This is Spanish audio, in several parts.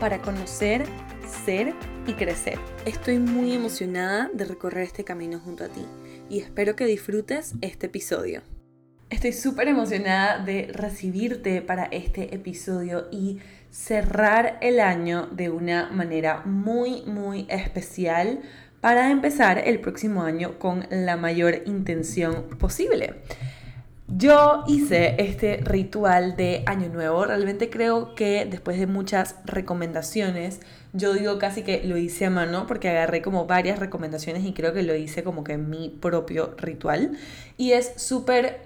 para conocer, ser y crecer. Estoy muy emocionada de recorrer este camino junto a ti y espero que disfrutes este episodio. Estoy súper emocionada de recibirte para este episodio y cerrar el año de una manera muy, muy especial para empezar el próximo año con la mayor intención posible. Yo hice este ritual de Año Nuevo. Realmente creo que después de muchas recomendaciones, yo digo casi que lo hice a mano porque agarré como varias recomendaciones y creo que lo hice como que mi propio ritual. Y es súper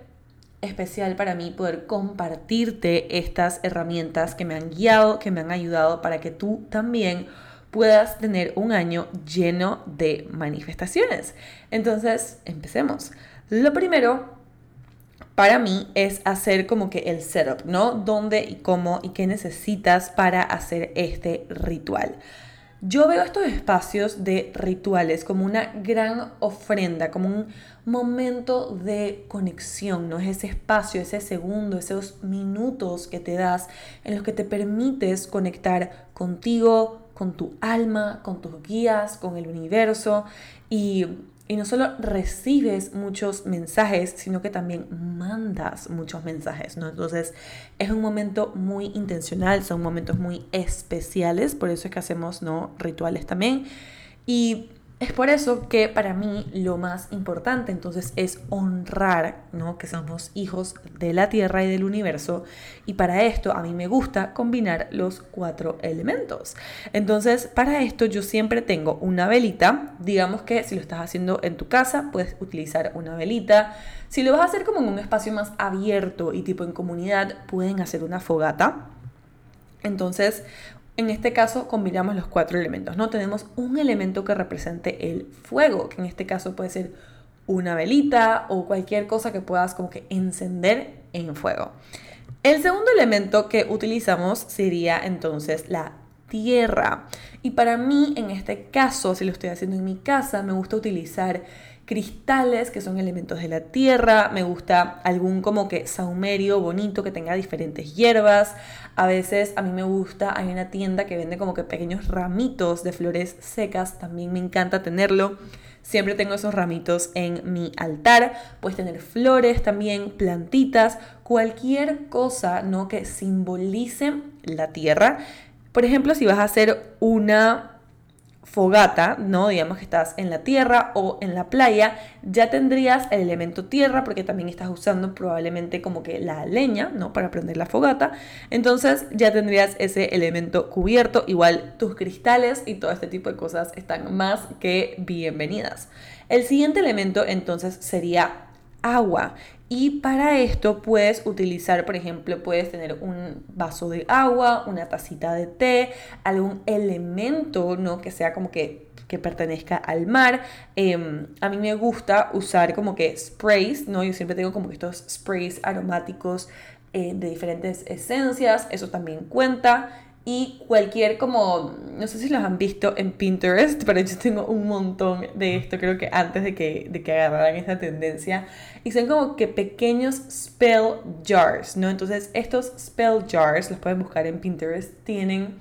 especial para mí poder compartirte estas herramientas que me han guiado, que me han ayudado para que tú también puedas tener un año lleno de manifestaciones. Entonces, empecemos. Lo primero para mí es hacer como que el setup, ¿no? ¿Dónde y cómo y qué necesitas para hacer este ritual? Yo veo estos espacios de rituales como una gran ofrenda, como un momento de conexión, ¿no? Es ese espacio, ese segundo, esos minutos que te das en los que te permites conectar contigo, con tu alma, con tus guías, con el universo y y no solo recibes muchos mensajes, sino que también mandas muchos mensajes, ¿no? Entonces es un momento muy intencional, son momentos muy especiales, por eso es que hacemos, ¿no? Rituales también. Y es por eso que para mí lo más importante entonces es honrar, ¿no? Que somos hijos de la tierra y del universo. Y para esto a mí me gusta combinar los cuatro elementos. Entonces, para esto yo siempre tengo una velita. Digamos que si lo estás haciendo en tu casa, puedes utilizar una velita. Si lo vas a hacer como en un espacio más abierto y tipo en comunidad, pueden hacer una fogata. Entonces, en este caso combinamos los cuatro elementos, ¿no? Tenemos un elemento que represente el fuego, que en este caso puede ser una velita o cualquier cosa que puedas como que encender en fuego. El segundo elemento que utilizamos sería entonces la tierra. Y para mí, en este caso, si lo estoy haciendo en mi casa, me gusta utilizar cristales que son elementos de la tierra, me gusta algún como que saumerio bonito que tenga diferentes hierbas, a veces a mí me gusta, hay una tienda que vende como que pequeños ramitos de flores secas, también me encanta tenerlo. Siempre tengo esos ramitos en mi altar. Puedes tener flores también, plantitas, cualquier cosa, ¿no? Que simbolice la tierra. Por ejemplo, si vas a hacer una fogata, ¿no? Digamos que estás en la tierra o en la playa, ya tendrías el elemento tierra porque también estás usando probablemente como que la leña, ¿no? Para prender la fogata. Entonces ya tendrías ese elemento cubierto. Igual tus cristales y todo este tipo de cosas están más que bienvenidas. El siguiente elemento entonces sería agua. Y para esto puedes utilizar, por ejemplo, puedes tener un vaso de agua, una tacita de té, algún elemento, ¿no? Que sea como que que pertenezca al mar. Em, a mí me gusta usar como que sprays, ¿no? Yo siempre tengo como que estos sprays aromáticos eh, de diferentes esencias, eso también cuenta y cualquier como, no sé si los han visto en Pinterest, pero yo tengo un montón de esto, creo que antes de que, de que agarraran esta tendencia, y son como que pequeños spell jars, ¿no? Entonces estos spell jars, los pueden buscar en Pinterest, tienen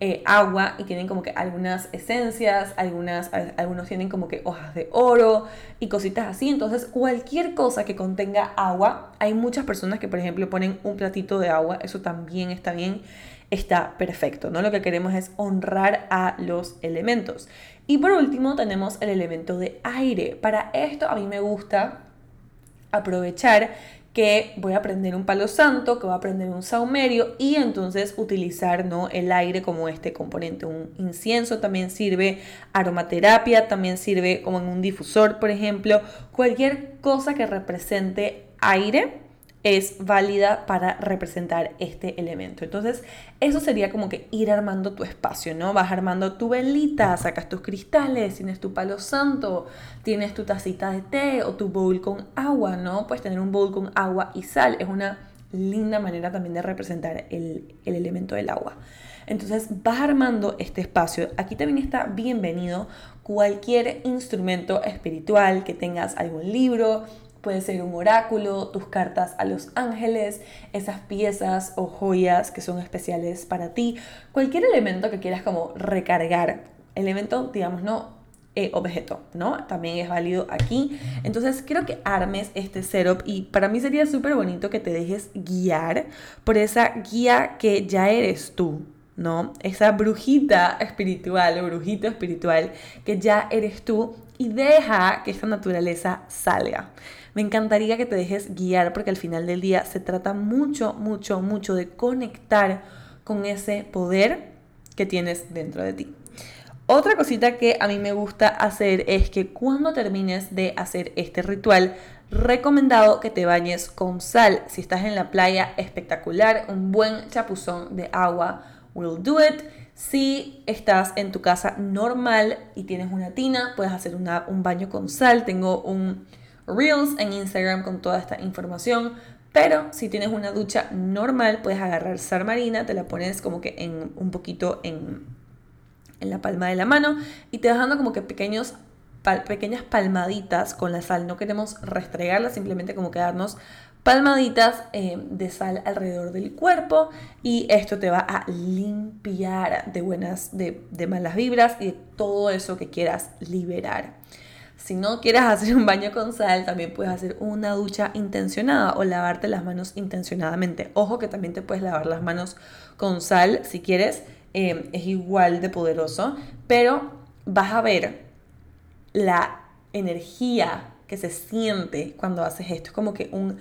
eh, agua y tienen como que algunas esencias, algunas, algunos tienen como que hojas de oro y cositas así. Entonces cualquier cosa que contenga agua, hay muchas personas que por ejemplo ponen un platito de agua, eso también está bien está perfecto, ¿no? Lo que queremos es honrar a los elementos. Y por último tenemos el elemento de aire. Para esto a mí me gusta aprovechar que voy a prender un palo santo, que voy a prender un saumerio y entonces utilizar ¿no? el aire como este componente. Un incienso también sirve, aromaterapia también sirve como en un difusor, por ejemplo. Cualquier cosa que represente aire es válida para representar este elemento. Entonces, eso sería como que ir armando tu espacio, ¿no? Vas armando tu velita, sacas tus cristales, tienes tu palo santo, tienes tu tacita de té o tu bowl con agua, ¿no? Puedes tener un bowl con agua y sal. Es una linda manera también de representar el, el elemento del agua. Entonces vas armando este espacio. Aquí también está bienvenido cualquier instrumento espiritual que tengas algún libro, puede ser un oráculo, tus cartas a los ángeles, esas piezas o joyas que son especiales para ti, cualquier elemento que quieras como recargar, elemento, digamos, no eh, objeto, ¿no? También es válido aquí. Entonces quiero que armes este setup y para mí sería súper bonito que te dejes guiar por esa guía que ya eres tú, ¿no? Esa brujita espiritual o brujito espiritual que ya eres tú y deja que esta naturaleza salga. Me encantaría que te dejes guiar porque al final del día se trata mucho, mucho, mucho de conectar con ese poder que tienes dentro de ti. Otra cosita que a mí me gusta hacer es que cuando termines de hacer este ritual, recomendado que te bañes con sal. Si estás en la playa, espectacular, un buen chapuzón de agua will do it. Si estás en tu casa normal y tienes una tina, puedes hacer un baño con sal. Tengo un Reels en Instagram con toda esta información. Pero si tienes una ducha normal, puedes agarrar sal marina, te la pones como que en un poquito en, en la palma de la mano y te vas dando como que pequeños pequeñas palmaditas con la sal. No queremos restregarla, simplemente como quedarnos palmaditas eh, de sal alrededor del cuerpo y esto te va a limpiar de buenas, de, de malas vibras y de todo eso que quieras liberar. Si no quieres hacer un baño con sal, también puedes hacer una ducha intencionada o lavarte las manos intencionadamente. Ojo que también te puedes lavar las manos con sal si quieres, eh, es igual de poderoso, pero vas a ver la energía que se siente cuando haces esto. Es como que un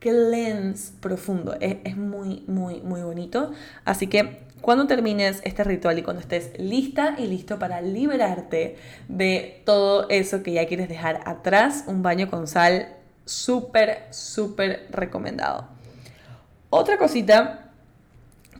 cleanse profundo. Es, muy, muy, muy bonito. Así que cuando termines este ritual y cuando estés lista y listo para liberarte de todo eso que ya quieres dejar atrás, un baño con sal súper, súper recomendado. Otra cosita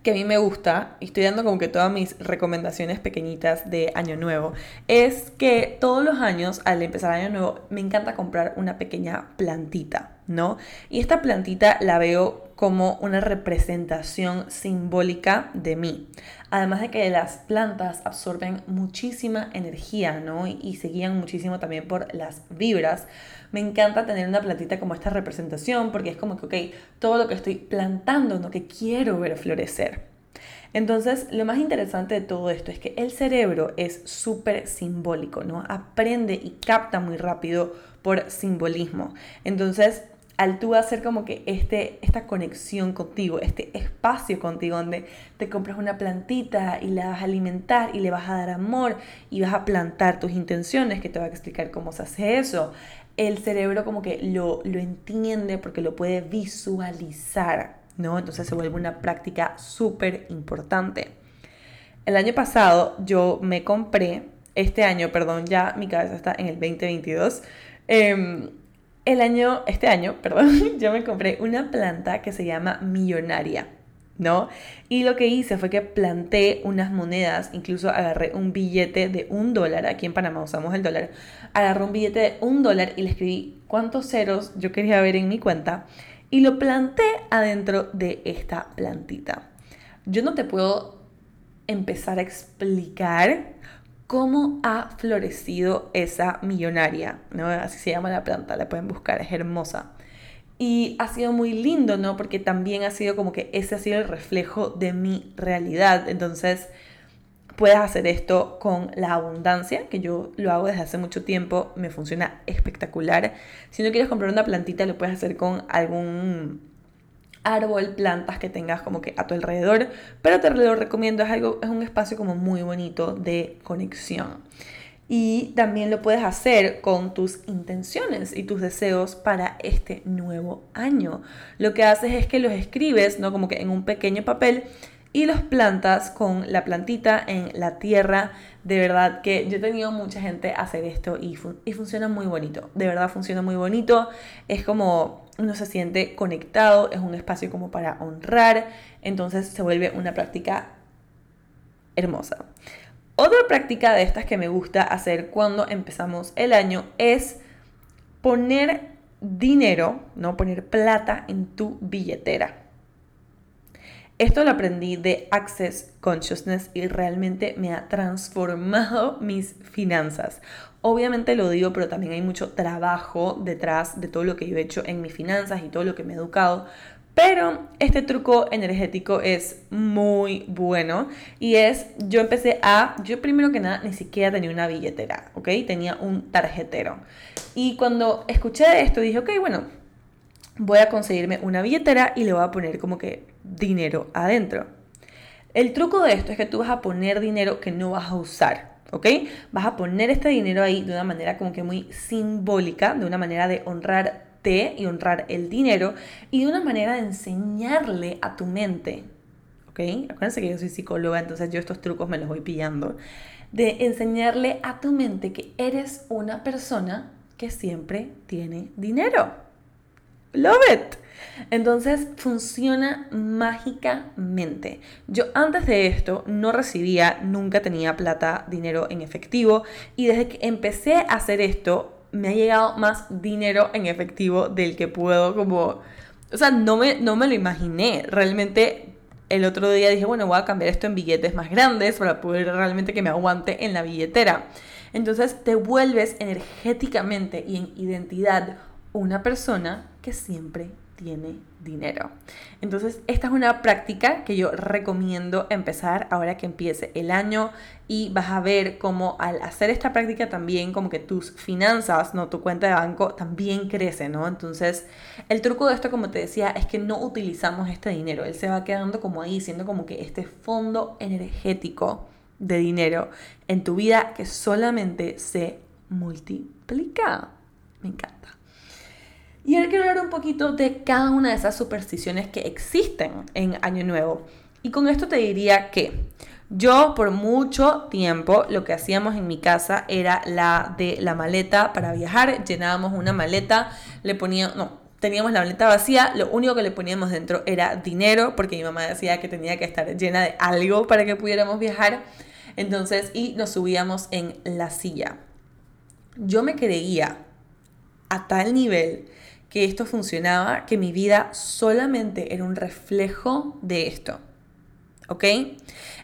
que a mí me gusta, y estoy dando como que todas mis recomendaciones pequeñitas de Año Nuevo, es que todos los años, al empezar Año Nuevo, me encanta comprar una pequeña plantita, ¿no? Y esta plantita la veo como una representación simbólica de mí. Además de que las plantas absorben muchísima energía, ¿no? Y, se guían muchísimo también por las vibras. Me encanta tener una plantita como esta representación porque es como que, ok, todo lo que estoy plantando, lo que quiero ver florecer. Entonces, lo más interesante de todo esto es que el cerebro es súper simbólico, ¿no? Aprende y capta muy rápido por simbolismo. Entonces, al tú hacer como que este, esta conexión contigo, este espacio contigo donde te compras una plantita y la vas a alimentar y le vas a dar amor y vas a plantar tus intenciones, que te voy a explicar cómo se hace eso, el cerebro como que lo, lo entiende porque lo puede visualizar, ¿no? Entonces se vuelve una práctica súper importante. El año pasado yo me compré, este año, perdón, ya mi cabeza está en el 2022, eh, el año, este año, perdón, yo me compré una planta que se llama millonaria, ¿no? Y lo que hice fue que planté unas monedas, incluso agarré un billete de un dólar, aquí en Panamá usamos el dólar, agarré un billete de un dólar y le escribí cuántos ceros yo quería ver en mi cuenta y lo planté adentro de esta plantita. Yo no te puedo empezar a explicar cómo ha florecido esa millonaria, ¿no? Así se llama la planta, la pueden buscar, es hermosa. Y ha sido muy lindo, ¿no? Porque también ha sido como que ese ha sido el reflejo de mi realidad. Entonces, puedes hacer esto con la abundancia, que yo lo hago desde hace mucho tiempo, me funciona espectacular. Si no quieres comprar una plantita, lo puedes hacer con algún árbol, plantas que tengas como que a tu alrededor, pero te lo recomiendo, es, algo, es un espacio como muy bonito de conexión. Y también lo puedes hacer con tus intenciones y tus deseos para este nuevo año. Lo que haces es que los escribes, ¿no? Como que en un pequeño papel y los plantas con la plantita en la tierra. De verdad que yo he tenido mucha gente hacer esto y, y funciona muy bonito. De verdad funciona muy bonito. Es como uno se siente conectado, es un espacio como para honrar, entonces se vuelve una práctica hermosa. Otra práctica de estas que me gusta hacer cuando empezamos el año es poner dinero, no poner plata en tu billetera. Esto lo aprendí de Access Consciousness y realmente me ha transformado mis finanzas. Obviamente lo digo, pero también hay mucho trabajo detrás de todo lo que yo he hecho en mis finanzas y todo lo que me he educado. Pero este truco energético es muy bueno y es, yo empecé a, yo primero que nada ni siquiera tenía una billetera, ¿ok? Tenía un tarjetero. Y cuando escuché esto dije, ok, bueno, voy a conseguirme una billetera y le voy a poner como que dinero adentro. El truco de esto es que tú vas a poner dinero que no vas a usar, ¿ok? Vas a poner este dinero ahí de una manera como que muy simbólica, de una manera de honrarte y honrar el dinero y de una manera de enseñarle a tu mente, ¿ok? Acuérdense que yo soy psicóloga, entonces yo estos trucos me los voy pillando, de enseñarle a tu mente que eres una persona que siempre tiene dinero. Love it. Entonces funciona mágicamente. Yo antes de esto no recibía, nunca tenía plata, dinero en efectivo y desde que empecé a hacer esto me ha llegado más dinero en efectivo del que puedo como... O sea, no me, no me lo imaginé. Realmente el otro día dije, bueno, voy a cambiar esto en billetes más grandes para poder realmente que me aguante en la billetera. Entonces te vuelves energéticamente y en identidad una persona que siempre tiene dinero. Entonces, esta es una práctica que yo recomiendo empezar ahora que empiece el año y vas a ver cómo al hacer esta práctica también como que tus finanzas, no tu cuenta de banco también crece, ¿no? Entonces, el truco de esto como te decía es que no utilizamos este dinero, él se va quedando como ahí siendo como que este fondo energético de dinero en tu vida que solamente se multiplica. Me encanta. Y ahora quiero hablar un poquito de cada una de esas supersticiones que existen en Año Nuevo. Y con esto te diría que yo por mucho tiempo lo que hacíamos en mi casa era la de la maleta para viajar. Llenábamos una maleta, le poníamos, no, teníamos la maleta vacía, lo único que le poníamos dentro era dinero, porque mi mamá decía que tenía que estar llena de algo para que pudiéramos viajar. Entonces, y nos subíamos en la silla. Yo me creía a tal nivel que esto funcionaba, que mi vida solamente era un reflejo de esto. ¿Ok?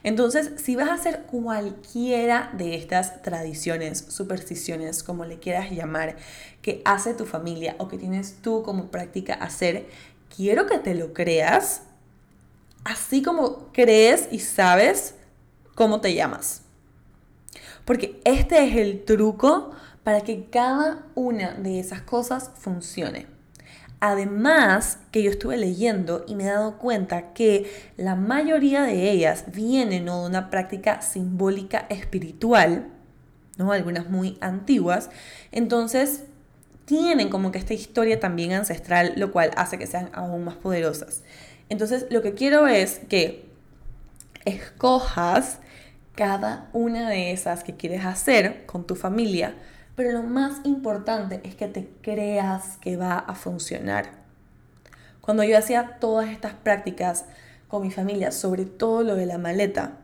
Entonces, si vas a hacer cualquiera de estas tradiciones, supersticiones, como le quieras llamar, que hace tu familia o que tienes tú como práctica hacer, quiero que te lo creas, así como crees y sabes cómo te llamas. Porque este es el truco para que cada una de esas cosas funcione. Además, que yo estuve leyendo y me he dado cuenta que la mayoría de ellas vienen de una práctica simbólica espiritual, ¿no? algunas muy antiguas, entonces tienen como que esta historia también ancestral, lo cual hace que sean aún más poderosas. Entonces, lo que quiero es que escojas cada una de esas que quieres hacer con tu familia, pero lo más importante es que te creas que va a funcionar. Cuando yo hacía todas estas prácticas con mi familia, sobre todo lo de la maleta,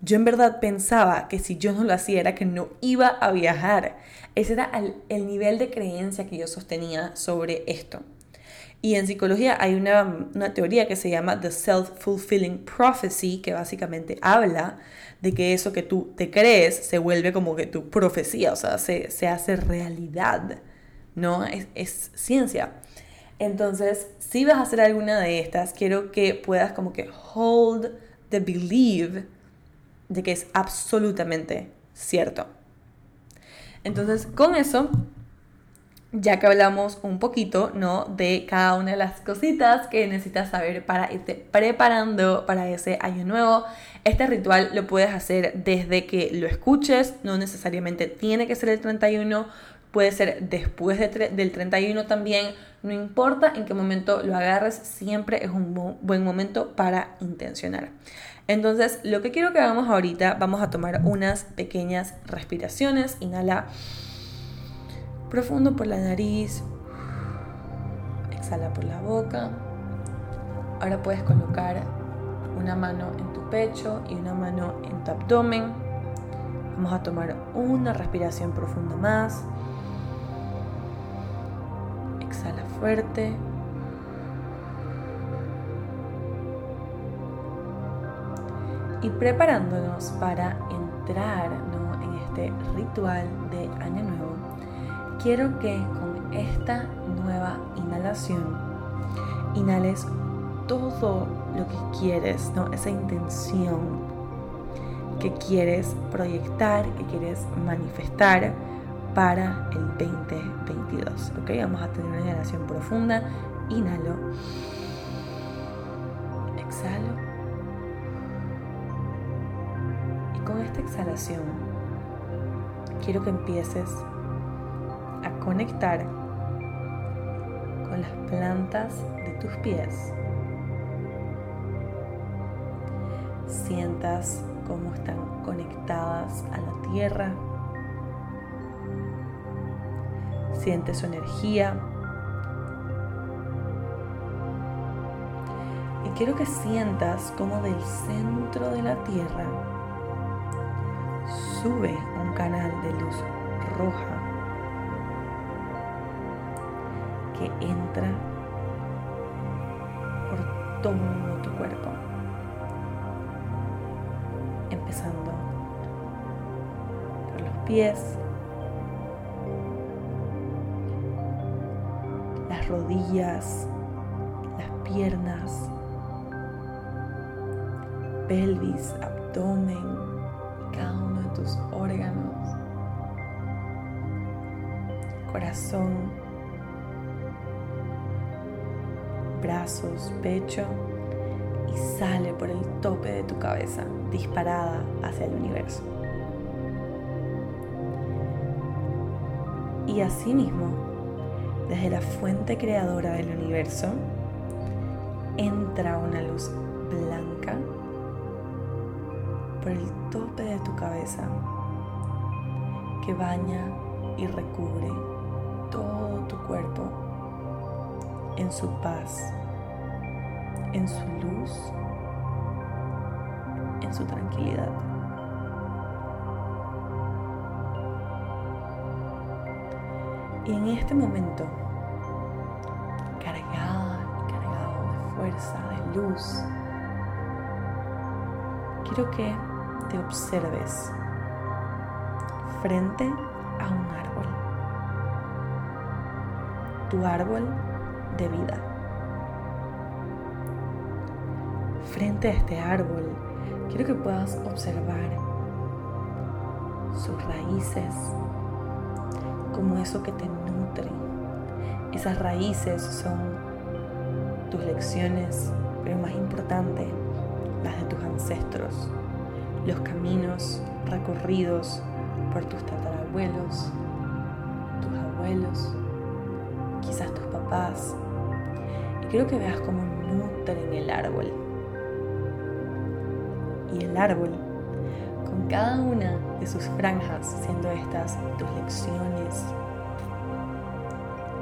yo en verdad pensaba que si yo no lo hacía era que no iba a viajar. Ese era el, el nivel de creencia que yo sostenía sobre esto. Y en psicología hay una, teoría que se llama The Self-Fulfilling Prophecy, que básicamente habla de que eso que tú te crees se vuelve como que tu profecía, o sea, se, se hace realidad, ¿no? Es, es ciencia. Entonces, si vas a hacer alguna de estas, quiero que puedas como que hold the belief de que es absolutamente cierto. Entonces, con eso ya que hablamos un poquito, ¿no? De cada una de las cositas que necesitas saber para irte preparando para ese año nuevo. Este ritual lo puedes hacer desde que lo escuches, no necesariamente tiene que ser el 31, puede ser después del 31 también, no importa en qué momento lo agarres, siempre es un buen momento para intencionar. Entonces, lo que quiero que hagamos ahorita, vamos a tomar unas pequeñas respiraciones, inhala profundo por la nariz. exhala por la boca. Ahora puedes colocar una mano en tu pecho y una mano en tu abdomen. Vamos a tomar una respiración profunda más. Exhala fuerte. Y preparándonos para entrar en este ritual de Año Nuevo, quiero que con esta nueva inhalación inhales todo lo que quieres, ¿no? esa intención que quieres proyectar, que quieres manifestar para el 2022. ¿ok? Vamos a tener una inhalación profunda. Inhalo. Exhalo. Y con esta exhalación quiero que empieces conectar con las plantas de tus pies. Sientas cómo están conectadas a la tierra. Siente su energía. Y quiero que sientas como del centro de la tierra sube un canal de luz roja entra por todo tu cuerpo, empezando por los pies, las rodillas, las piernas, pelvis, abdomen, cada uno de tus órganos, corazón, brazos, pecho y sale por el tope de tu cabeza, disparada hacia el universo. Y asimismo, desde la fuente creadora del universo, entra una luz blanca por el tope de tu cabeza que baña y recubre todo tu cuerpo en su paz, en su luz, en su tranquilidad. Y en este momento, cargada cargado de fuerza, de luz, quiero que te observes frente a un árbol. Tu árbol de vida. Frente a este árbol, quiero que puedas observar sus raíces como eso que te nutre. Esas raíces son tus lecciones, pero más importante, las de tus ancestros, los caminos recorridos por tus tatarabuelos, tus abuelos, quizás tus papás, quiero que veas cómo nutren el árbol. Y el árbol, con cada una de sus franjas, siendo estas tus lecciones,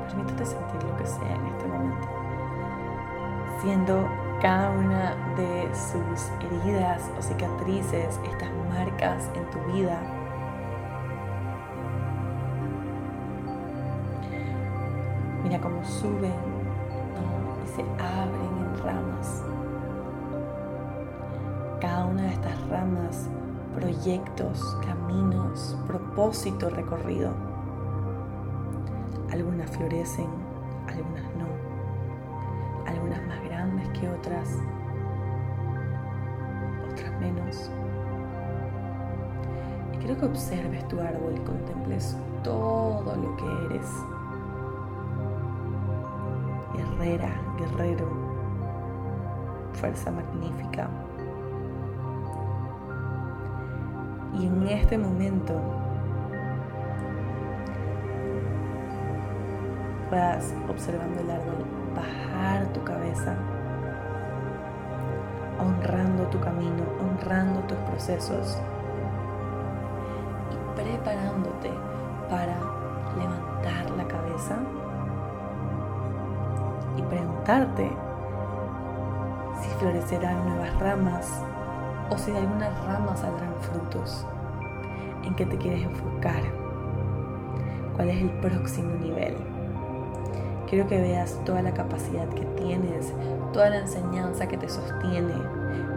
permítete sentir lo que sea en este momento. Siendo cada una de sus heridas o cicatrices, estas marcas en tu vida, mira cómo suben se abren en ramas. Proyectos, caminos, propósito recorrido. Algunas florecen, algunas no. Algunas más grandes que otras, otras menos. Y quiero que observes tu árbol y contemples todo lo que eres guerrera, guerrero, fuerza magnífica. Y en este momento vas observando el árbol bajar tu cabeza, honrando tu camino, honrando tus procesos y preparándote para levantar la cabeza y preguntarte si florecerán nuevas ramas o si de algunas ramas saldrán frutos. ¿En qué te quieres enfocar? ¿Cuál es el próximo nivel? Quiero que veas toda la capacidad que tienes, toda la enseñanza que te sostiene,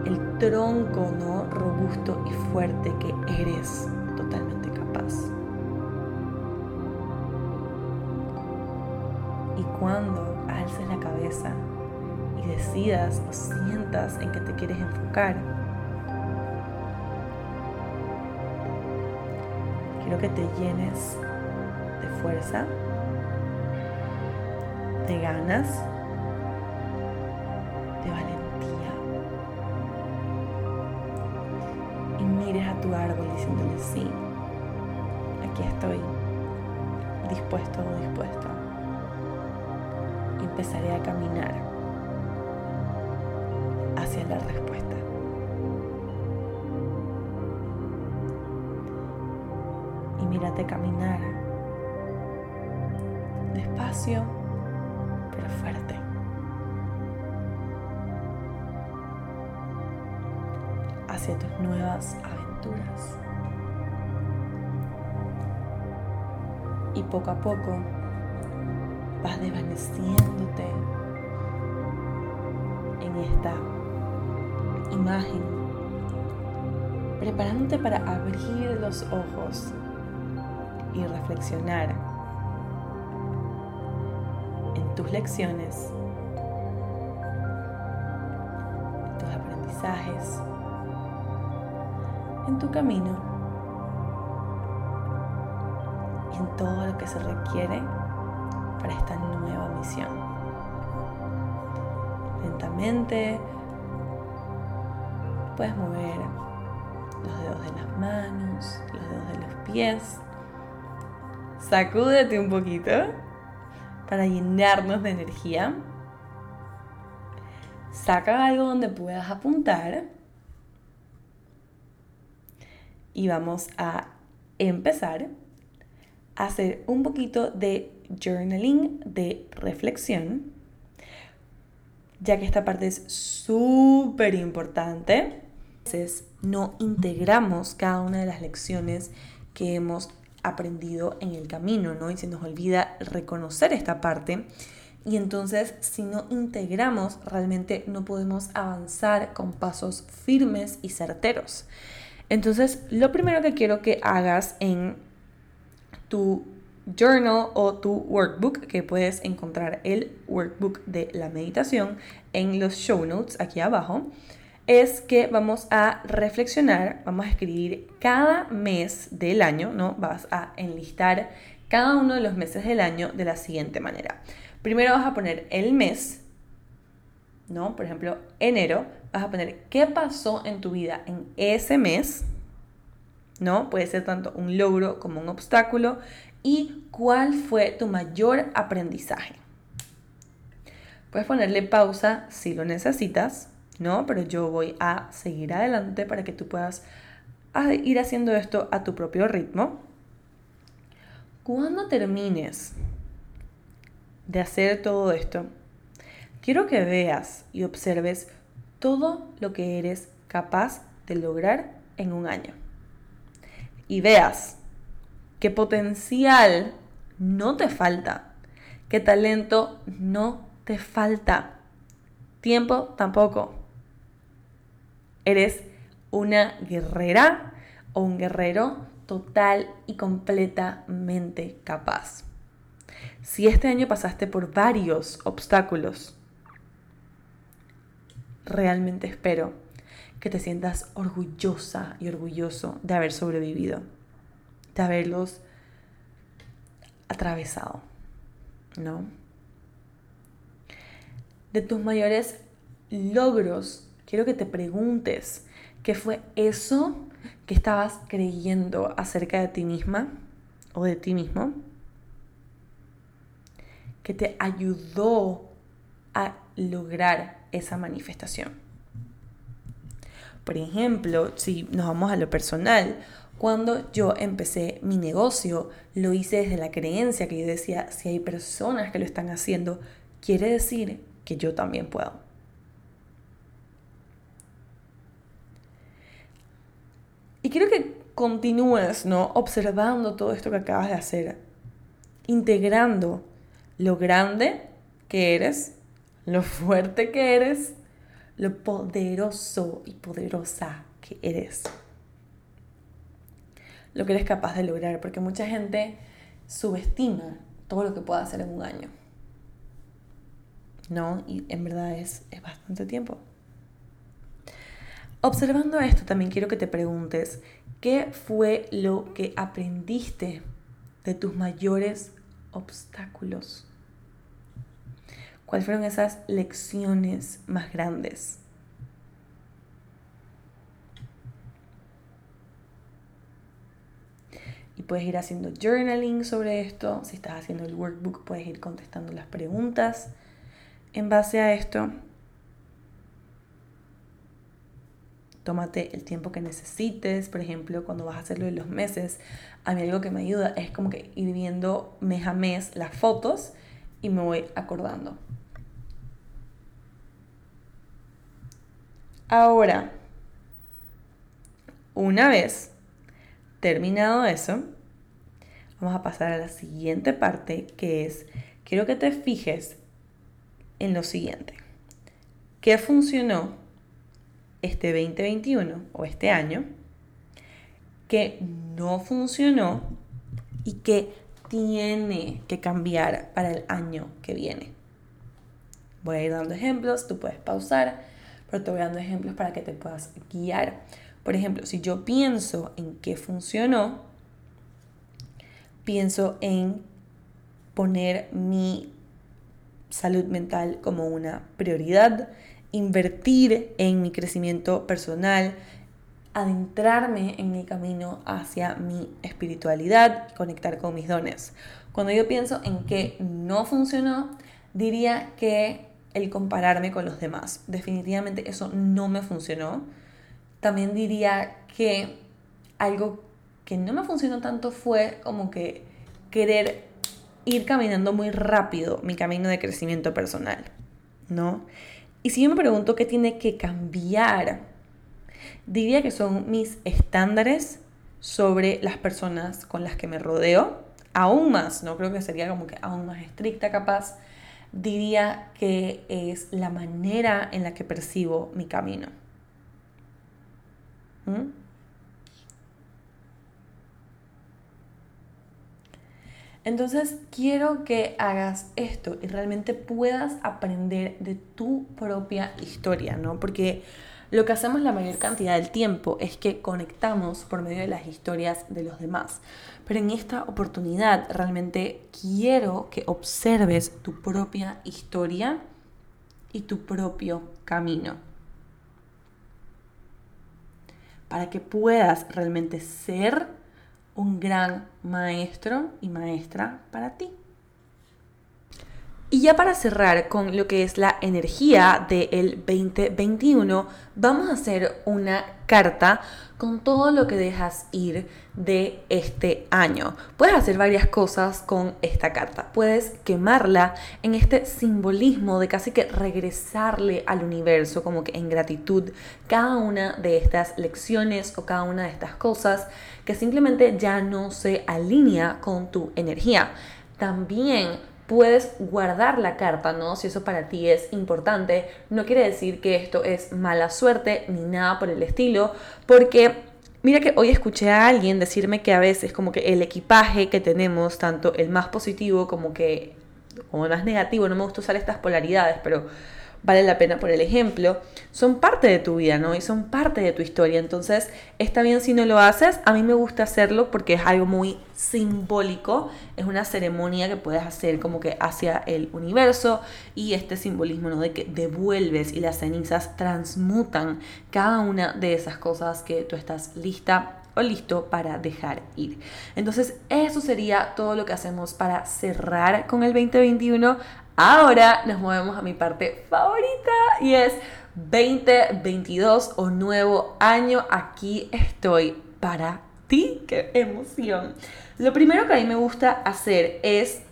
el tronco ¿no? robusto y fuerte que eres totalmente capaz. Y cuando alces la cabeza y decidas o sientas en que te quieres enfocar, quiero que te llenes de fuerza de ganas, despacio fuerte. Hacia tus nuevas aventuras. Y poco a poco vas desvaneciéndote en esta imagen, preparándote para abrir los ojos y reflexionar tus lecciones, tus aprendizajes, en tu camino en todo lo que se requiere para esta nueva misión. Lentamente puedes mover los dedos de las manos, los dedos de los pies. Sacúdete un poquito para llenarnos de energía. Saca algo donde puedas apuntar. Y vamos a empezar a hacer un poquito de journaling, de reflexión, ya que esta parte es súper importante. Entonces, no integramos cada una de las lecciones que hemos aprendido en el camino, ¿no? Y se nos olvida reconocer esta parte. Y entonces, si no integramos, realmente no podemos avanzar con pasos firmes y certeros. Entonces, lo primero que quiero que hagas en tu journal o tu workbook, que puedes encontrar el workbook de la meditación en los show notes aquí abajo, es que vamos a reflexionar, vamos a escribir cada mes del año, ¿no? Vas a enlistar cada uno de los meses del año de la siguiente manera. Primero vas a poner el mes, ¿no? Por ejemplo, enero, vas a poner qué pasó en tu vida en ese mes, ¿no? Puede ser tanto un logro como un obstáculo y cuál fue tu mayor aprendizaje. Puedes ponerle pausa si lo necesitas ¿no? Pero yo voy a seguir adelante para que tú puedas ir haciendo esto a tu propio ritmo. Cuando termines de hacer todo esto, quiero que veas y observes todo lo que eres capaz de lograr en un año. Y veas qué potencial no te falta, qué talento no te falta, tiempo tampoco. Eres una guerrera o un guerrero total y completamente capaz. Si este año pasaste por varios obstáculos, realmente espero que te sientas orgullosa y orgulloso de haber sobrevivido, de haberlos atravesado, ¿no? De tus mayores logros quiero que te preguntes qué fue eso que estabas creyendo acerca de ti misma o de ti mismo que te ayudó a lograr esa manifestación. Por ejemplo, si nos vamos a lo personal, cuando yo empecé mi negocio, lo hice desde la creencia que yo decía, si hay personas que lo están haciendo, quiere decir que yo también puedo. Y quiero que continúes, ¿no? Observando todo esto que acabas de hacer, integrando lo grande que eres, lo fuerte que eres, lo poderoso y poderosa que eres. Lo que eres capaz de lograr, porque mucha gente subestima todo lo que puede hacer en un año. ¿No? Y en verdad es, es bastante tiempo. Observando esto, también quiero que te preguntes, ¿qué fue lo que aprendiste de tus mayores obstáculos? ¿Cuáles fueron esas lecciones más grandes? Y puedes ir haciendo journaling sobre esto. Si estás haciendo el workbook, puedes ir contestando las preguntas en base a esto. Tómate el tiempo que necesites. Por ejemplo, cuando vas a hacerlo de los meses, a mí algo que me ayuda es como que ir viendo mes a mes las fotos y me voy acordando. Ahora, una vez terminado eso, vamos a pasar a la siguiente parte que es, quiero que te fijes en lo siguiente. ¿Qué funcionó este 2021 o este año? ¿Qué no funcionó? Y qué tiene que cambiar para el año que viene. Voy a ir dando ejemplos, tú puedes pausar pero te voy dando ejemplos para que te puedas guiar. Por ejemplo, si yo pienso en qué funcionó, pienso en poner mi salud mental como una prioridad, invertir en mi crecimiento personal, adentrarme en mi camino hacia mi espiritualidad, conectar con mis dones. Cuando yo pienso en qué no funcionó, diría que el compararme con los demás. Definitivamente eso no me funcionó. También diría que algo que no me funcionó tanto fue como que querer ir caminando muy rápido mi camino de crecimiento personal, ¿no? Y si yo me pregunto qué tiene que cambiar, diría que son mis estándares sobre las personas con las que me rodeo, aún más, no creo que sería como que aún más estricta capaz, diría que es la manera en la que percibo mi camino. ¿Mm? Entonces quiero que hagas esto y realmente puedas aprender de tu propia historia, ¿no? Porque lo que hacemos la mayor cantidad del tiempo es que conectamos por medio de las historias de los demás. Pero en esta oportunidad realmente quiero que observes tu propia historia y tu propio camino. Para que puedas realmente ser un gran maestro y maestra para ti. Y ya para cerrar con lo que es la energía del 2021, vamos a hacer una carta con todo lo que dejas ir de este año. Puedes hacer varias cosas con esta carta. Puedes quemarla en este simbolismo de casi que regresarle al universo, como que en gratitud, cada una de estas lecciones o cada una de estas cosas que simplemente ya no se alinea con tu energía. También puedes guardar la carta, ¿no? Si eso para ti es importante, no quiere decir que esto es mala suerte ni nada por el estilo, porque mira que hoy escuché a alguien decirme que a veces como que el equipaje que tenemos, tanto el más positivo como que como el más negativo, no me gusta usar estas polaridades, pero vale la pena por el ejemplo, son parte de tu vida, ¿no? Y son parte de tu historia. Entonces, está bien si no lo haces. A mí me gusta hacerlo porque es algo muy simbólico. Es una ceremonia que puedes hacer como que hacia el universo y este simbolismo, ¿no? De que devuelves y las cenizas transmutan cada una de esas cosas que tú estás lista o listo para dejar ir. Entonces, eso sería todo lo que hacemos para cerrar con el 2021. Ahora nos movemos a mi parte favorita y es 2022 o nuevo año. Aquí estoy para ti. ¡Qué emoción! Lo primero que a mí me gusta hacer es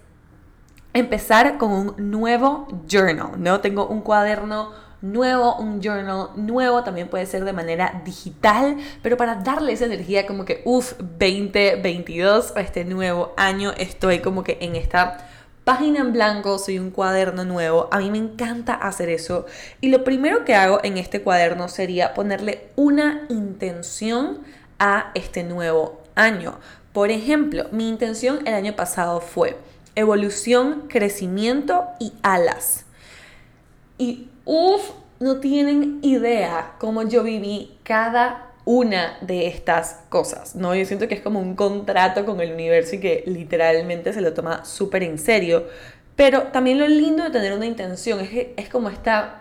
empezar con un nuevo journal, ¿no? Tengo un cuaderno nuevo, un journal nuevo, también puede ser de manera digital, pero para darle esa energía como que, uff, 2022, este nuevo año, estoy como que en esta página en blanco, soy un cuaderno nuevo. A mí me encanta hacer eso. Y lo primero que hago en este cuaderno sería ponerle una intención a este nuevo año. Por ejemplo, mi intención el año pasado fue evolución, crecimiento y alas. Y uff, no tienen idea cómo yo viví cada una de estas cosas, ¿no? Yo siento que es como un contrato con el universo y que literalmente se lo toma súper en serio. Pero también lo lindo de tener una intención es que es como esta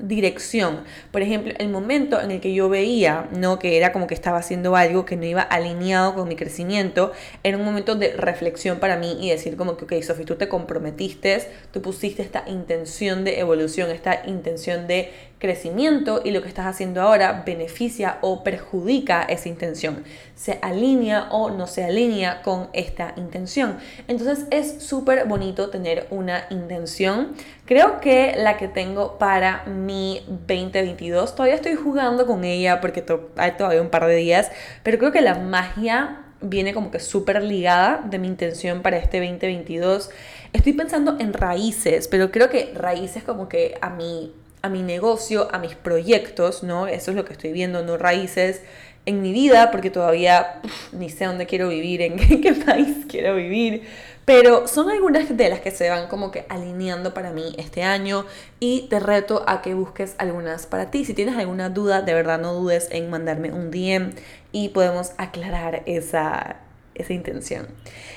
dirección. Por ejemplo, el momento en el que yo veía, ¿no? Que era como que estaba haciendo algo que no iba alineado con mi crecimiento, era un momento de reflexión para mí y decir como que, ok, Sofi, tú te comprometiste, tú pusiste esta intención de evolución, esta intención de crecimiento y lo que estás haciendo ahora beneficia o perjudica esa intención, se alinea o no se alinea con esta intención. Entonces es súper bonito tener una intención. Creo que la que tengo para mi 2022, todavía estoy jugando con ella porque hay todavía un par de días, pero creo que la magia viene como que súper ligada de mi intención para este 2022. Estoy pensando en raíces, pero creo que raíces como que a mí a mi negocio, a mis proyectos, ¿no? Eso es lo que estoy viendo, no raíces en mi vida, porque todavía ni sé dónde quiero vivir, en qué, país quiero vivir, pero son algunas de las que se van como que alineando para mí este año y te reto a que busques algunas para ti. Si tienes alguna duda, de verdad no dudes en mandarme un DM y podemos aclarar esa, esa intención.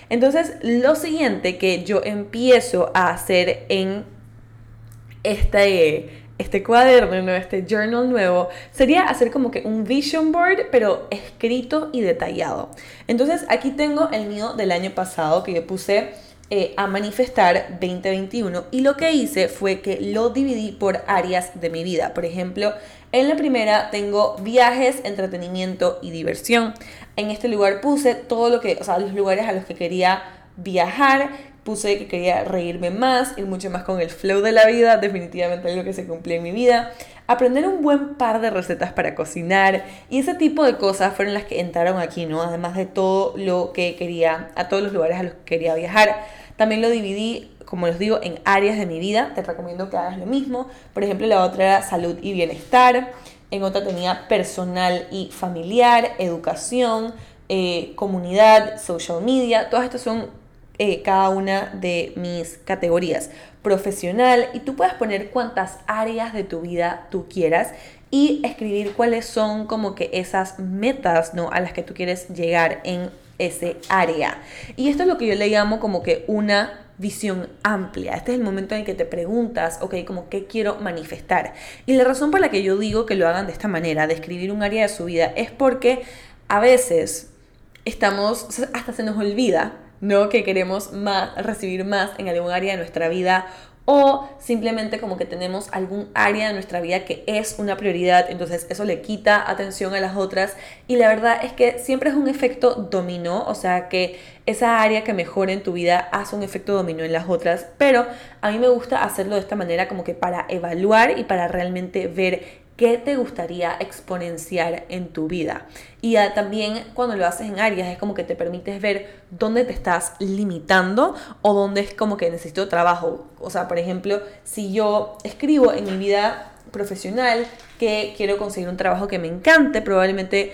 Entonces, lo siguiente que yo empiezo a hacer en este este cuaderno, este journal nuevo, sería hacer como que un vision board, pero escrito y detallado. Entonces aquí tengo el mío del año pasado que yo puse eh, a manifestar 2021 y lo que hice fue que lo dividí por áreas de mi vida. Por ejemplo, en la primera tengo viajes, entretenimiento y diversión. En este lugar puse todo lo que, o sea, los lugares a los que quería viajar, puse que quería reírme más, ir mucho más con el flow de la vida, definitivamente algo que se cumplió en mi vida. Aprender un buen par de recetas para cocinar y ese tipo de cosas fueron las que entraron aquí, ¿no? Además de todo lo que quería, a todos los lugares a los que quería viajar. También lo dividí, como les digo, en áreas de mi vida. Te recomiendo que hagas lo mismo. Por ejemplo, la otra era salud y bienestar. En otra tenía personal y familiar, educación, eh, comunidad, social media. Todas estas son eh, cada una de mis categorías profesional y tú puedes poner cuántas áreas de tu vida tú quieras y escribir cuáles son como que esas metas ¿no? a las que tú quieres llegar en ese área. Y esto es lo que yo le llamo como que una visión amplia. Este es el momento en el que te preguntas, ok, como qué quiero manifestar. Y la razón por la que yo digo que lo hagan de esta manera, de escribir un área de su vida, es porque a veces estamos, hasta se nos olvida ¿no? Que queremos más, recibir más en algún área de nuestra vida o simplemente como que tenemos algún área de nuestra vida que es una prioridad, entonces eso le quita atención a las otras y la verdad es que siempre es un efecto dominó, o sea que esa área que mejora en tu vida hace un efecto dominó en las otras, pero a mí me gusta hacerlo de esta manera como que para evaluar y para realmente ver ¿Qué te gustaría exponenciar en tu vida? Y también cuando lo haces en áreas es como que te permites ver dónde te estás limitando o dónde es como que necesito trabajo. O sea, por ejemplo, si yo escribo en mi vida profesional que quiero conseguir un trabajo que me encante, probablemente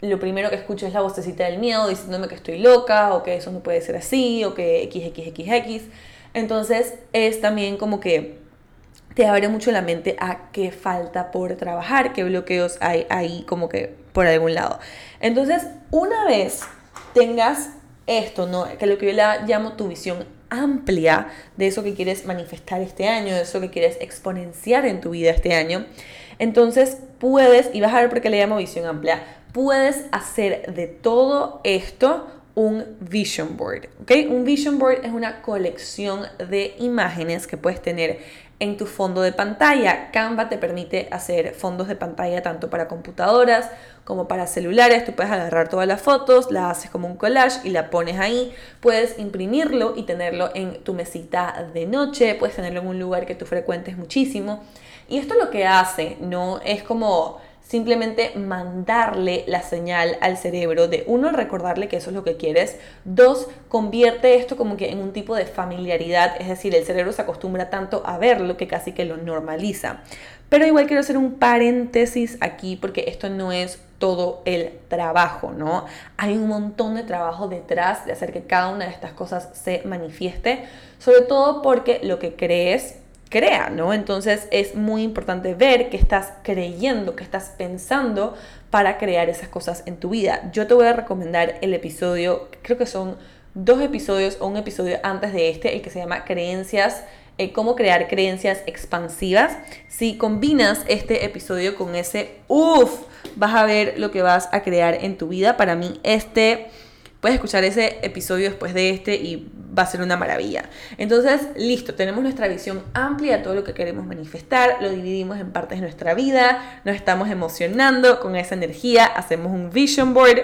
lo primero que escucho es la vocecita del miedo diciéndome que estoy loca o que eso no puede ser así o que XXXX. Entonces es también como que te abre mucho la mente a qué falta por trabajar, qué bloqueos hay ahí como que por algún lado. Entonces, una vez tengas esto, ¿no? Que lo que yo le llamo tu visión amplia de eso que quieres manifestar este año, de eso que quieres exponenciar en tu vida este año, entonces puedes, y vas a ver por qué le llamo visión amplia, puedes hacer de todo esto un vision board. ¿ok? Un vision board es una colección de imágenes que puedes tener en tu fondo de pantalla. Canva te permite hacer fondos de pantalla tanto para computadoras como para celulares. Tú puedes agarrar todas las fotos, la haces como un collage y la pones ahí. Puedes imprimirlo y tenerlo en tu mesita de noche. Puedes tenerlo en un lugar que tú frecuentes muchísimo. Y esto lo que hace, ¿no? Es como simplemente mandarle la señal al cerebro de uno, recordarle que eso es lo que quieres, dos, convierte esto como que en un tipo de familiaridad, es decir, el cerebro se acostumbra tanto a verlo que casi que lo normaliza. Pero igual quiero hacer un paréntesis aquí porque esto no es todo el trabajo, ¿no? Hay un montón de trabajo detrás de hacer que cada una de estas cosas se manifieste, sobre todo porque lo que crees crea, ¿no? Entonces es muy importante ver qué estás creyendo, qué estás pensando para crear esas cosas en tu vida. Yo te voy a recomendar el episodio, creo que son dos episodios o un episodio antes de este, el que se llama Creencias, eh, cómo crear creencias expansivas. Si combinas este episodio con ese, uff, vas a ver lo que vas a crear en tu vida. Para mí este Puedes escuchar ese episodio después de este y va a ser una maravilla. Entonces, listo, tenemos nuestra visión amplia de todo lo que queremos manifestar, lo dividimos en partes de nuestra vida, nos estamos emocionando con esa energía, hacemos un vision board.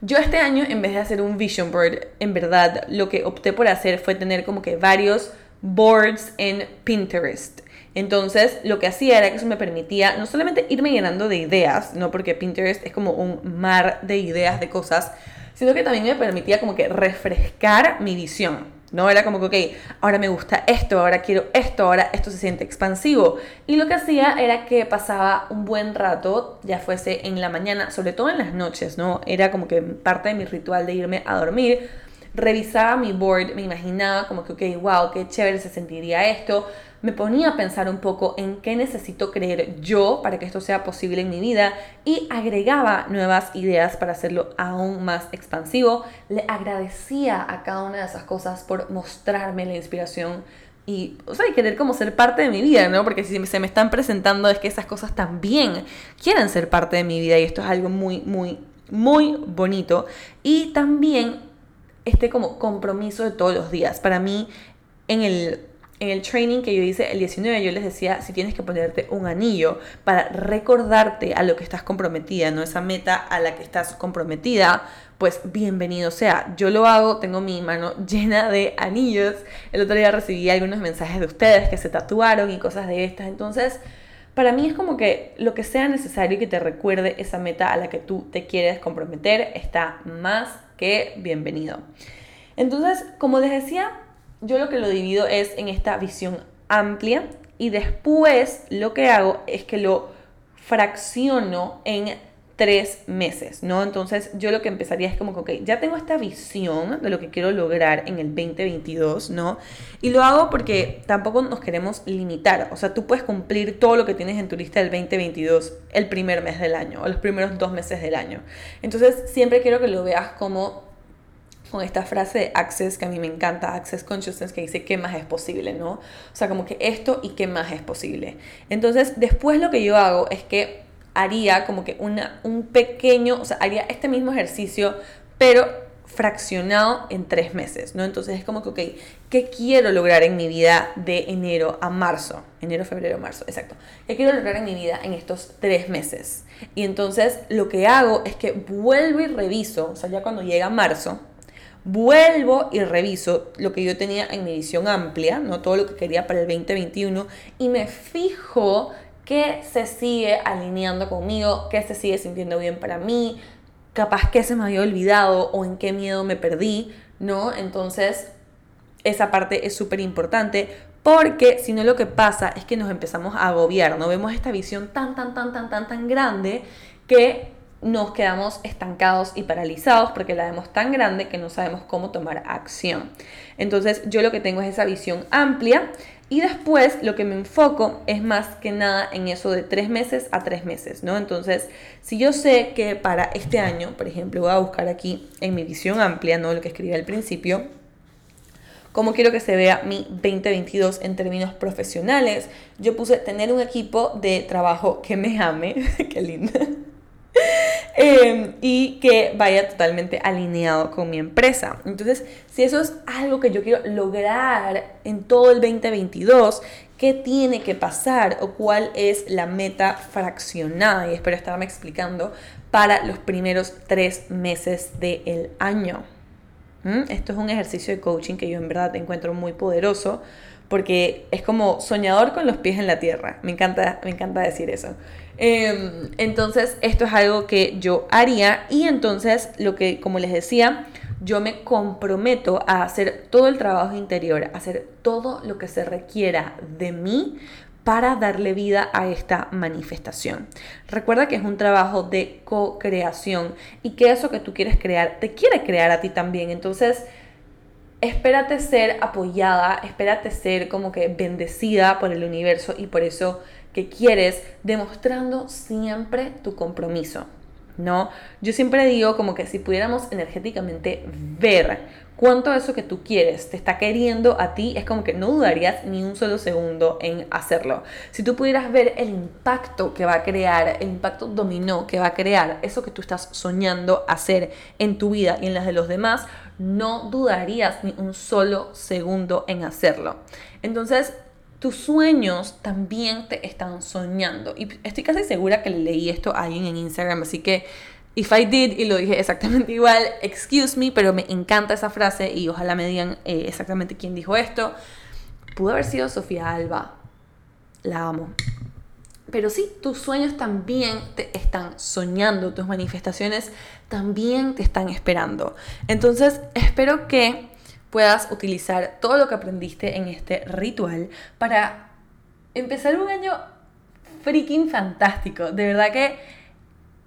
Yo este año, en vez de hacer un vision board, en verdad lo que opté por hacer fue tener como que varios boards en Pinterest. Entonces, lo que hacía era que eso me permitía no solamente irme llenando de ideas, no porque Pinterest es como un mar de ideas de cosas, sino que también me permitía como que refrescar mi visión. ¿no? Era como que, ok, ahora me gusta esto, ahora quiero esto, ahora esto se siente expansivo. Y lo que hacía era que pasaba un buen rato, ya fuese en la mañana, sobre todo en las noches, ¿no? Era como que parte de mi ritual de irme a dormir. Revisaba mi board, me imaginaba como que, ok, wow, qué chévere se sentiría esto me ponía a pensar un poco en qué necesito creer yo para que esto sea posible en mi vida y agregaba nuevas ideas para hacerlo aún más expansivo. Le agradecía a cada una de esas cosas por mostrarme la inspiración y, o sea, y querer como ser parte de mi vida, ¿no? Porque si se me están presentando es que esas cosas también quieren ser parte de mi vida y esto es algo muy, muy, muy bonito. Y también este como compromiso de todos los días. Para mí, en el en el training que yo hice el 19, yo les decía si tienes que ponerte un anillo para recordarte a lo que estás comprometida, no esa meta a la que estás comprometida, pues bienvenido sea. Yo lo hago, tengo mi mano llena de anillos. El otro día recibí algunos mensajes de ustedes que se tatuaron y cosas de estas. Entonces, para mí es como que lo que sea necesario que te recuerde esa meta a la que tú te quieres comprometer está más que bienvenido. Entonces, como les decía, yo lo que lo divido es en esta visión amplia y después lo que hago es que lo fracciono en tres meses, ¿no? Entonces yo lo que empezaría es como que, ok, ya tengo esta visión de lo que quiero lograr en el 2022, ¿no? Y lo hago porque tampoco nos queremos limitar, o sea, tú puedes cumplir todo lo que tienes en tu lista del 2022 el primer mes del año o los primeros dos meses del año. Entonces siempre quiero que lo veas como con esta frase de Access que a mí me encanta, Access Consciousness, que dice qué más es posible, ¿no? O sea, como que esto y qué más es posible. Entonces, después lo que yo hago es que haría como que una, un pequeño, o sea, haría este mismo ejercicio, pero fraccionado en tres meses, ¿no? Entonces es como que, ok, ¿qué quiero lograr en mi vida de enero a marzo? Enero, febrero, marzo, exacto. ¿Qué quiero lograr en mi vida en estos tres meses? Y entonces lo que hago es que vuelvo y reviso, o sea, ya cuando llega marzo, vuelvo y reviso lo que yo tenía en mi visión amplia, no todo lo que quería para el 2021, y me fijo que se sigue alineando conmigo, que se sigue sintiendo bien para mí, capaz que se me había olvidado o en qué miedo me perdí, ¿no? Entonces, esa parte es súper importante porque si no lo que pasa es que nos empezamos a agobiar, ¿no? Vemos esta visión tan, tan, tan, tan, tan, tan grande que nos quedamos estancados y paralizados porque la vemos tan grande que no sabemos cómo tomar acción. Entonces yo lo que tengo es esa visión amplia y después lo que me enfoco es más que nada en eso de tres meses a tres meses, ¿no? Entonces, si yo sé que para este año, por ejemplo, voy a buscar aquí en mi visión amplia, ¿no? Lo que escribí al principio, cómo quiero que se vea mi 2022 en términos profesionales. Yo puse tener un equipo de trabajo que me ame, qué lindo Em, y que vaya totalmente alineado con mi empresa. Entonces, si eso es algo que yo quiero lograr en todo el 2022, ¿qué tiene que pasar o cuál es la meta fraccionada? Y espero estarme explicando para los primeros tres meses del año. ¿Mm? Esto es un ejercicio de coaching que yo en verdad encuentro muy poderoso porque es como soñador con los pies en la tierra. Me encanta, me encanta decir eso. Em, entonces, esto es algo que yo haría y entonces lo que, como les decía, yo me comprometo a hacer todo el trabajo interior, a hacer todo lo que se requiera de mí para darle vida a esta manifestación. Recuerda que es un trabajo de co-creación y que eso que tú quieres crear te quiere crear a ti también. Entonces, espérate ser apoyada, espérate ser como que bendecida por el universo y por eso que quieres, demostrando siempre tu compromiso. ¿No? Yo siempre digo como que si pudiéramos energéticamente ver cuánto eso que tú quieres te está queriendo a ti, es como que no dudarías ni un solo segundo en hacerlo. Si tú pudieras ver el impacto que va a crear, el impacto dominó que va a crear eso que tú estás soñando hacer en tu vida y en las de los demás, no dudarías ni un solo segundo en hacerlo. Entonces, tus sueños también te están soñando. Y estoy casi segura que le leí esto a alguien en Instagram, así que if I did y lo dije exactamente igual, excuse me, pero me encanta esa frase y ojalá me digan eh, exactamente quién dijo esto. Pudo haber sido Sofía Alba. La amo. Pero sí, tus sueños también te están soñando, tus manifestaciones también te están esperando. Entonces, espero que puedas utilizar todo lo que aprendiste en este ritual para empezar un año freaking fantástico. De verdad que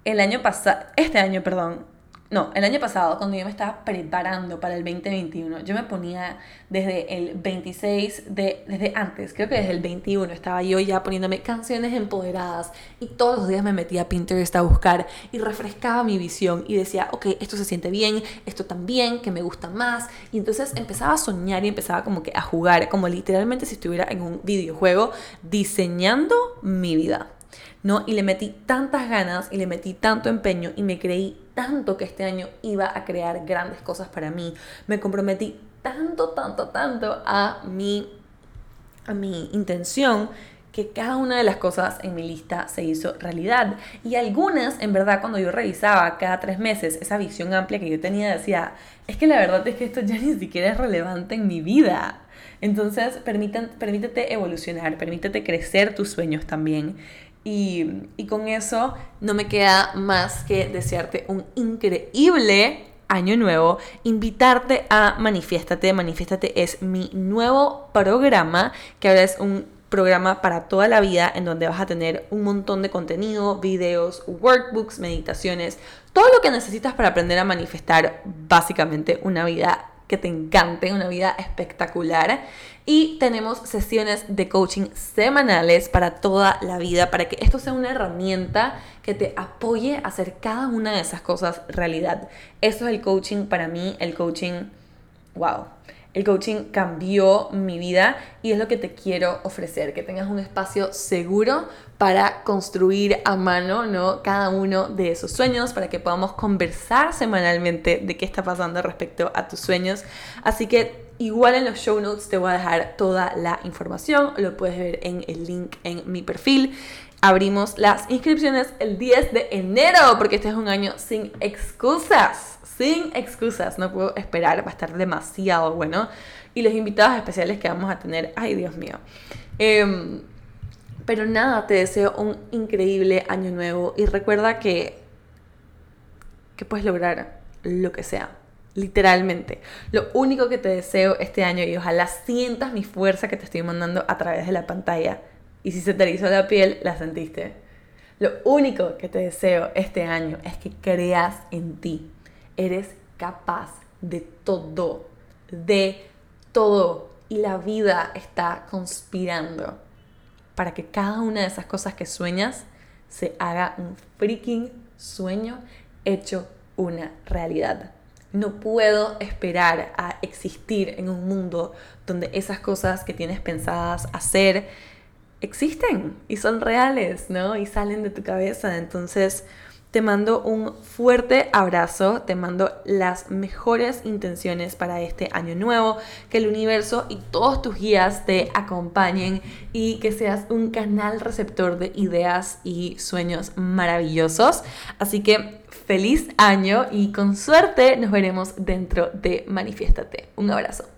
el año pasado, este año, perdón, no, el año pasado, cuando yo me estaba preparando para el 2021, yo me ponía desde el 26, de, desde antes, creo que desde el 21, estaba yo ya poniéndome canciones empoderadas y todos los días me metía a Pinterest a buscar y refrescaba mi visión y decía, ok, esto se siente bien, esto también, que me gusta más. Y entonces empezaba a soñar y empezaba como que a jugar, como literalmente si estuviera en un videojuego diseñando mi vida. ¿No? Y le metí tantas ganas y le metí tanto empeño y me creí tanto que este año iba a crear grandes cosas para mí. Me comprometí tanto, tanto, tanto a mi, a mi intención que cada una de las cosas en mi lista se hizo realidad. Y algunas, en verdad, cuando yo revisaba cada tres meses esa visión amplia que yo tenía, decía, es que la verdad es que esto ya ni siquiera es relevante en mi vida. Entonces, permítete evolucionar, permítete crecer tus sueños también. Y, con eso no me queda más que desearte un increíble año nuevo, invitarte a Manifiéstate. Manifiéstate es mi nuevo programa, que ahora es un programa para toda la vida en donde vas a tener un montón de contenido, videos, workbooks, meditaciones, todo lo que necesitas para aprender a manifestar básicamente una vida que te encante, una vida espectacular. Y tenemos sesiones de coaching semanales para toda la vida, para que esto sea una herramienta que te apoye a hacer cada una de esas cosas realidad. Eso es el coaching para mí, el coaching, wow. El coaching cambió mi vida y es lo que te quiero ofrecer, que tengas un espacio seguro para construir a mano ¿no? cada uno de esos sueños, para que podamos conversar semanalmente de qué está pasando respecto a tus sueños. Así que Igual en los show notes te voy a dejar toda la información, lo puedes ver en el link en mi perfil. Abrimos las inscripciones el 10 de enero porque este es un año sin excusas, sin excusas, no puedo esperar, va a estar demasiado bueno. Y los invitados especiales que vamos a tener, ay Dios mío. Em, pero nada, te deseo un increíble año nuevo y recuerda que, que puedes lograr lo que sea literalmente. Lo único que te deseo este año y ojalá sientas mi fuerza que te estoy mandando a través de la pantalla. Y si se te erizó la piel, la sentiste. Lo único que te deseo este año es que creas en ti. Eres capaz de todo, de todo. Y la vida está conspirando para que cada una de esas cosas que sueñas se haga un freaking sueño hecho una realidad. No puedo esperar a existir en un mundo donde esas cosas que tienes pensadas hacer existen y son reales, ¿no? Y salen de tu cabeza. Entonces, Te mando un fuerte abrazo, te mando las mejores intenciones para este año nuevo, que el universo y todos tus guías te acompañen y que seas un canal receptor de ideas y sueños maravillosos. Así que feliz año y con suerte nos veremos dentro de Manifiéstate. Un abrazo.